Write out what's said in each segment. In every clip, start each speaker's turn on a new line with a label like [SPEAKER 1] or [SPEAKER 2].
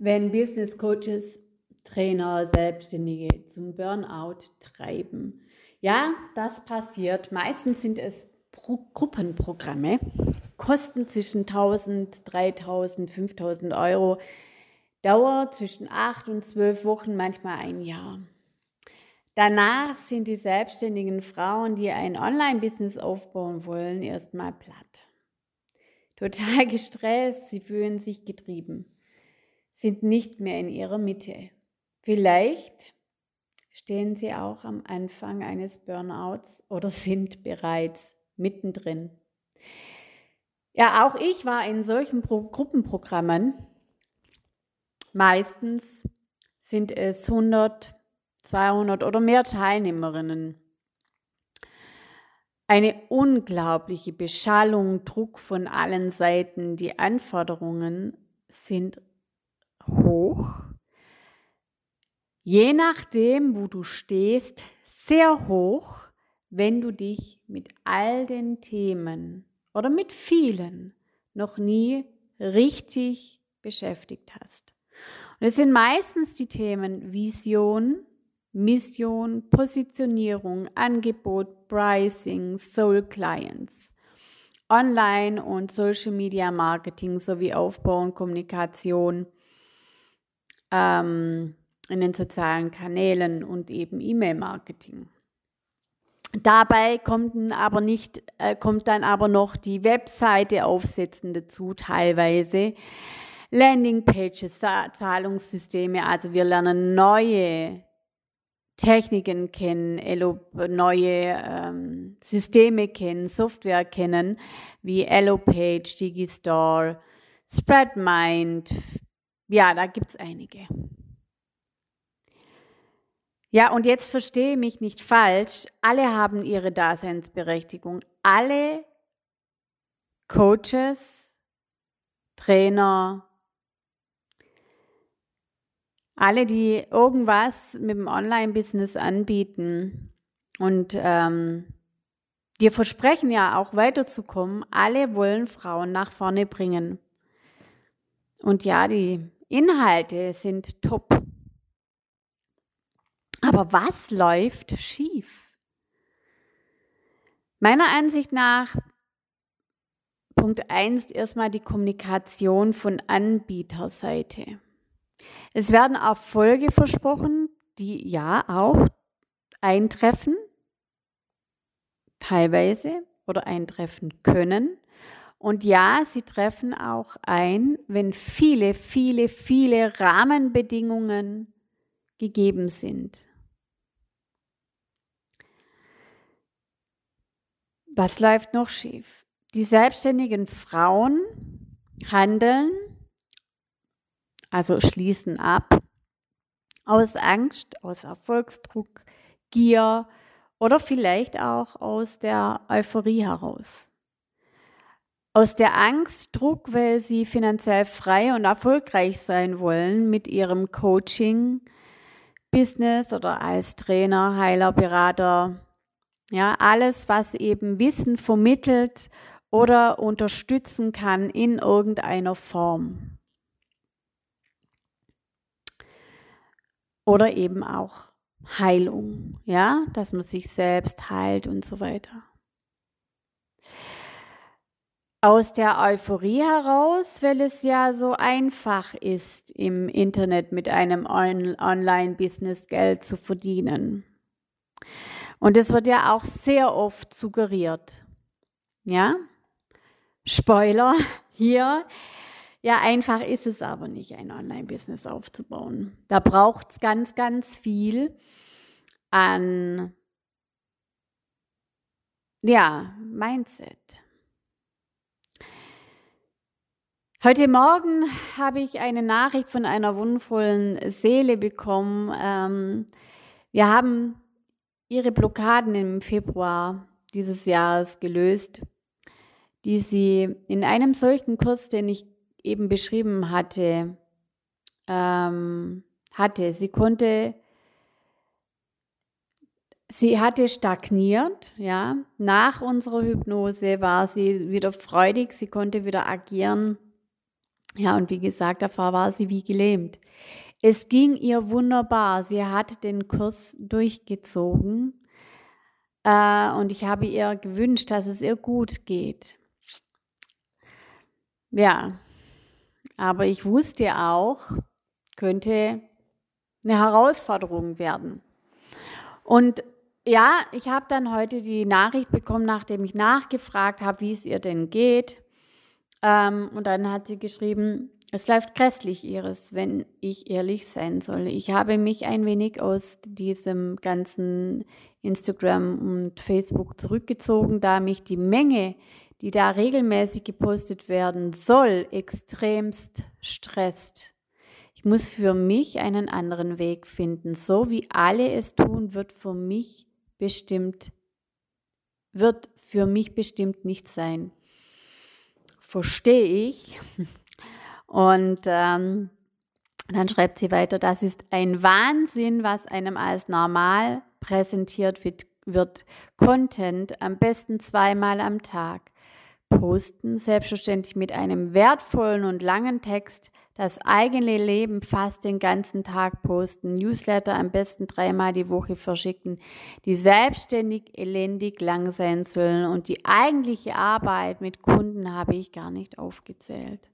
[SPEAKER 1] wenn Business Coaches, Trainer, Selbstständige zum Burnout treiben. Ja, das passiert. Meistens sind es Pro Gruppenprogramme, kosten zwischen 1000, 3000, 5000 Euro, Dauer zwischen 8 und 12 Wochen, manchmal ein Jahr. Danach sind die selbstständigen Frauen, die ein Online-Business aufbauen wollen, erstmal platt. Total gestresst, sie fühlen sich getrieben, sind nicht mehr in ihrer Mitte. Vielleicht stehen sie auch am Anfang eines Burnouts oder sind bereits mittendrin. Ja, auch ich war in solchen Pro Gruppenprogrammen. Meistens sind es 100, 200 oder mehr Teilnehmerinnen. Eine unglaubliche Beschallung, Druck von allen Seiten. Die Anforderungen sind hoch. Je nachdem, wo du stehst, sehr hoch, wenn du dich mit all den Themen oder mit vielen noch nie richtig beschäftigt hast. Und es sind meistens die Themen Vision, Mission, Positionierung, Angebot, Pricing, Soul Clients, Online- und Social Media Marketing sowie Aufbau und Kommunikation ähm, in den sozialen Kanälen und eben E-Mail-Marketing. Dabei kommt, aber nicht, äh, kommt dann aber noch die Webseite aufsetzen dazu teilweise. Landingpages, Zahlungssysteme, also wir lernen neue Techniken kennen, neue ähm, Systeme kennen, Software kennen, wie Elopage, Digistore, Spreadmind. Ja, da gibt es einige. Ja, und jetzt verstehe mich nicht falsch. Alle haben ihre Daseinsberechtigung. Alle Coaches, Trainer, alle, die irgendwas mit dem Online-Business anbieten und ähm, dir versprechen ja auch weiterzukommen, alle wollen Frauen nach vorne bringen. Und ja, die Inhalte sind top. Aber was läuft schief? Meiner Ansicht nach Punkt 1 erstmal die Kommunikation von Anbieterseite. Es werden Erfolge versprochen, die ja auch eintreffen, teilweise oder eintreffen können. Und ja, sie treffen auch ein, wenn viele, viele, viele Rahmenbedingungen gegeben sind. Was läuft noch schief? Die selbstständigen Frauen handeln also schließen ab, aus Angst, aus Erfolgsdruck, Gier oder vielleicht auch aus der Euphorie heraus. Aus der Angst, Druck, weil sie finanziell frei und erfolgreich sein wollen mit ihrem Coaching, Business oder als Trainer, Heiler, Berater. Ja, alles, was eben Wissen vermittelt oder unterstützen kann in irgendeiner Form. Oder eben auch Heilung, ja, dass man sich selbst heilt und so weiter. Aus der Euphorie heraus, weil es ja so einfach ist, im Internet mit einem Online-Business Geld zu verdienen. Und es wird ja auch sehr oft suggeriert. Ja? Spoiler hier, ja, einfach ist es aber nicht, ein Online-Business aufzubauen. Da braucht es ganz, ganz viel an ja, Mindset. Heute Morgen habe ich eine Nachricht von einer wundervollen Seele bekommen. Ähm, wir haben ihre Blockaden im Februar dieses Jahres gelöst, die sie in einem solchen Kurs, den ich eben beschrieben hatte, ähm, hatte. Sie konnte, sie hatte stagniert, ja. Nach unserer Hypnose war sie wieder freudig, sie konnte wieder agieren Ja, und wie gesagt, davor war sie wie gelähmt. Es ging ihr wunderbar. Sie hat den Kurs durchgezogen. Äh, und ich habe ihr gewünscht, dass es ihr gut geht. Ja, aber ich wusste auch, könnte eine Herausforderung werden. Und ja, ich habe dann heute die Nachricht bekommen, nachdem ich nachgefragt habe, wie es ihr denn geht. Ähm, und dann hat sie geschrieben, es läuft grässlich, Iris, wenn ich ehrlich sein soll. Ich habe mich ein wenig aus diesem ganzen Instagram und Facebook zurückgezogen, da mich die Menge, die da regelmäßig gepostet werden soll, extremst stresst. Ich muss für mich einen anderen Weg finden. So wie alle es tun, wird für mich bestimmt, wird für mich bestimmt nicht sein. Verstehe ich. Und ähm, dann schreibt sie weiter, das ist ein Wahnsinn, was einem als normal präsentiert wird, wird. Content am besten zweimal am Tag. Posten, selbstverständlich mit einem wertvollen und langen Text, das eigene Leben fast den ganzen Tag posten, Newsletter am besten dreimal die Woche verschicken, die selbstständig elendig lang sein sollen und die eigentliche Arbeit mit Kunden habe ich gar nicht aufgezählt.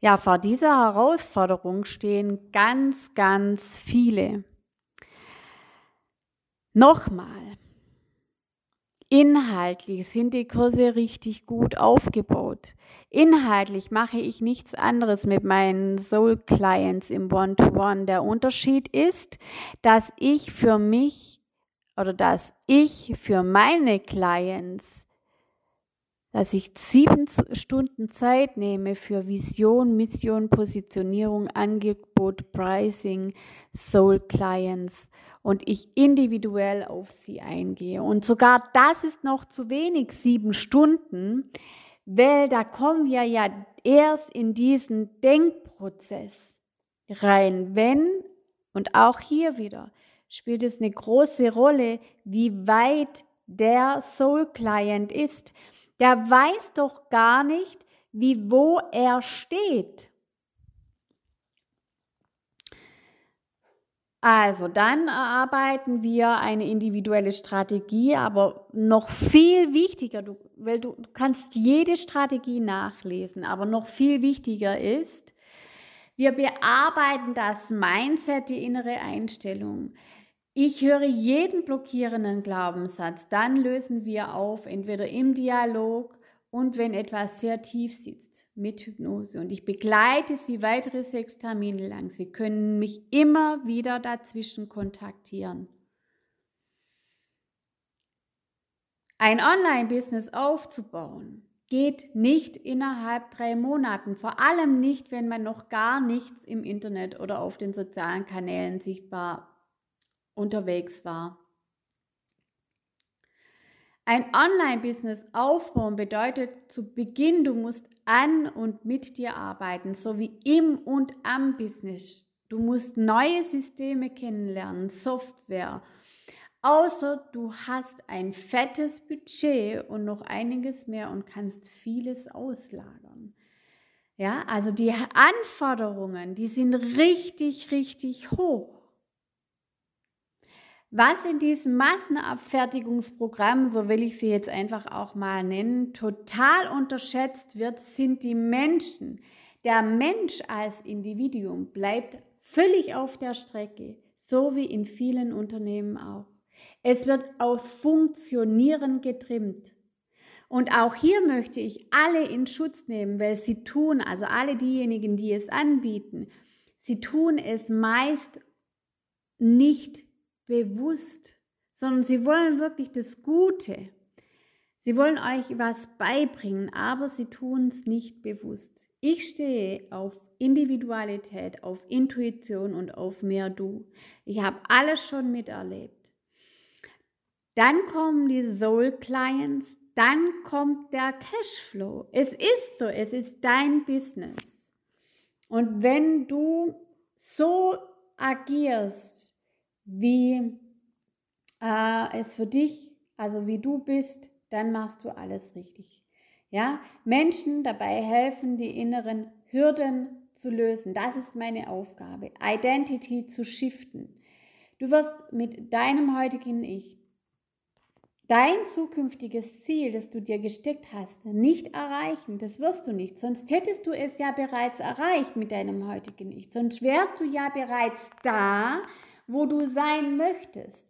[SPEAKER 1] Ja, vor dieser Herausforderung stehen ganz, ganz viele. Nochmal, Inhaltlich sind die Kurse richtig gut aufgebaut. Inhaltlich mache ich nichts anderes mit meinen Soul Clients im One-to-One. -One. Der Unterschied ist, dass ich für mich oder dass ich für meine Clients, dass ich sieben Stunden Zeit nehme für Vision, Mission, Positionierung, Angebot, Pricing, Soul Clients und ich individuell auf sie eingehe. Und sogar das ist noch zu wenig, sieben Stunden, weil da kommen wir ja erst in diesen Denkprozess rein, wenn, und auch hier wieder, spielt es eine große Rolle, wie weit der Soul Client ist. Der weiß doch gar nicht, wie wo er steht. Also dann erarbeiten wir eine individuelle Strategie, aber noch viel wichtiger, du, weil du, du kannst jede Strategie nachlesen, aber noch viel wichtiger ist, wir bearbeiten das Mindset, die innere Einstellung. Ich höre jeden blockierenden Glaubenssatz, dann lösen wir auf, entweder im Dialog und wenn etwas sehr tief sitzt mit Hypnose. Und ich begleite Sie weitere sechs Termine lang. Sie können mich immer wieder dazwischen kontaktieren. Ein Online-Business aufzubauen geht nicht innerhalb drei Monaten, vor allem nicht, wenn man noch gar nichts im Internet oder auf den sozialen Kanälen sichtbar unterwegs war. Ein Online-Business aufbauen bedeutet zu Beginn, du musst an und mit dir arbeiten, sowie im und am Business. Du musst neue Systeme kennenlernen, Software. Außer du hast ein fettes Budget und noch einiges mehr und kannst vieles auslagern. Ja, also die Anforderungen, die sind richtig, richtig hoch. Was in diesem Massenabfertigungsprogramm, so will ich sie jetzt einfach auch mal nennen, total unterschätzt wird, sind die Menschen. Der Mensch als Individuum bleibt völlig auf der Strecke, so wie in vielen Unternehmen auch. Es wird auf Funktionieren getrimmt. Und auch hier möchte ich alle in Schutz nehmen, weil sie tun, also alle diejenigen, die es anbieten, sie tun es meist nicht bewusst, sondern sie wollen wirklich das Gute. Sie wollen euch was beibringen, aber sie tun es nicht bewusst. Ich stehe auf Individualität, auf Intuition und auf mehr Du. Ich habe alles schon miterlebt. Dann kommen die Soul Clients, dann kommt der Cashflow. Es ist so, es ist dein Business. Und wenn du so agierst, wie äh, es für dich, also wie du bist, dann machst du alles richtig. Ja, Menschen dabei helfen, die inneren Hürden zu lösen. Das ist meine Aufgabe. Identity zu shiften. Du wirst mit deinem heutigen Ich dein zukünftiges Ziel, das du dir gesteckt hast, nicht erreichen. Das wirst du nicht. Sonst hättest du es ja bereits erreicht mit deinem heutigen Ich. Sonst wärst du ja bereits da, wo du sein möchtest.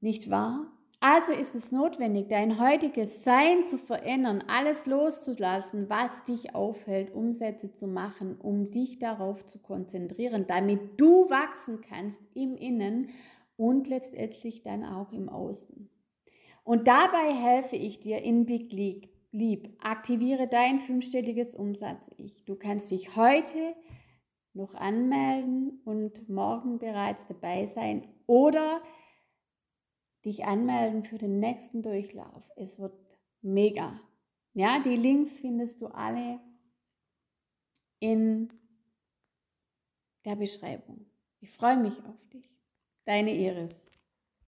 [SPEAKER 1] Nicht wahr? Also ist es notwendig, dein heutiges Sein zu verändern, alles loszulassen, was dich aufhält, Umsätze zu machen, um dich darauf zu konzentrieren, damit du wachsen kannst im Innen und letztendlich dann auch im Außen. Und dabei helfe ich dir in Big League. Lieb, aktiviere dein fünfstelliges Umsatz-Ich. Du kannst dich heute noch anmelden und morgen bereits dabei sein oder dich anmelden für den nächsten Durchlauf. Es wird mega. Ja, die Links findest du alle in der Beschreibung. Ich freue mich auf dich. Deine Iris.